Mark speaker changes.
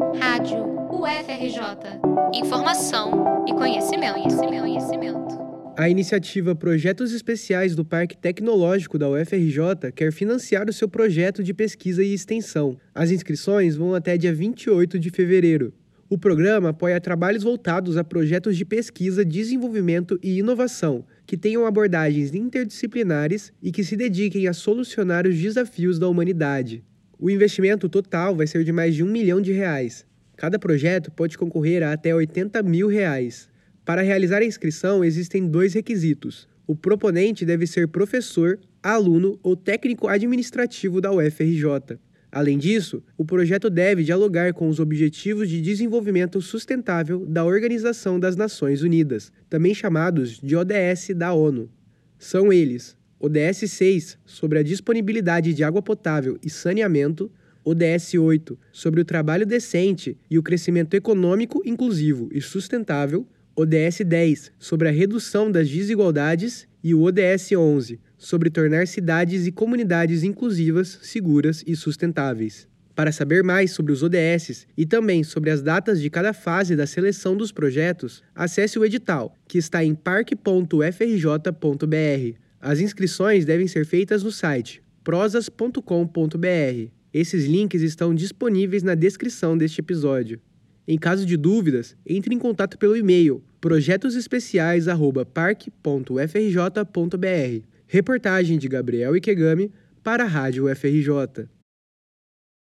Speaker 1: Rádio UFRJ. Informação e conhecimento, conhecimento, conhecimento.
Speaker 2: A iniciativa Projetos Especiais do Parque Tecnológico da UFRJ quer financiar o seu projeto de pesquisa e extensão. As inscrições vão até dia 28 de fevereiro. O programa apoia trabalhos voltados a projetos de pesquisa, desenvolvimento e inovação, que tenham abordagens interdisciplinares e que se dediquem a solucionar os desafios da humanidade. O investimento total vai ser de mais de um milhão de reais. Cada projeto pode concorrer a até 80 mil reais. Para realizar a inscrição, existem dois requisitos. O proponente deve ser professor, aluno ou técnico administrativo da UFRJ. Além disso, o projeto deve dialogar com os Objetivos de Desenvolvimento Sustentável da Organização das Nações Unidas, também chamados de ODS da ONU. São eles: ODS 6, sobre a disponibilidade de água potável e saneamento, ODS 8, sobre o trabalho decente e o crescimento econômico inclusivo e sustentável, ODS 10, sobre a redução das desigualdades, e o ODS 11, sobre tornar cidades e comunidades inclusivas, seguras e sustentáveis. Para saber mais sobre os ODS e também sobre as datas de cada fase da seleção dos projetos, acesse o edital, que está em parque.frj.br. As inscrições devem ser feitas no site prosas.com.br. Esses links estão disponíveis na descrição deste episódio. Em caso de dúvidas, entre em contato pelo e-mail projetosespeciais@parque.frj.br. Reportagem de Gabriel Ikegami para a Rádio UFRJ.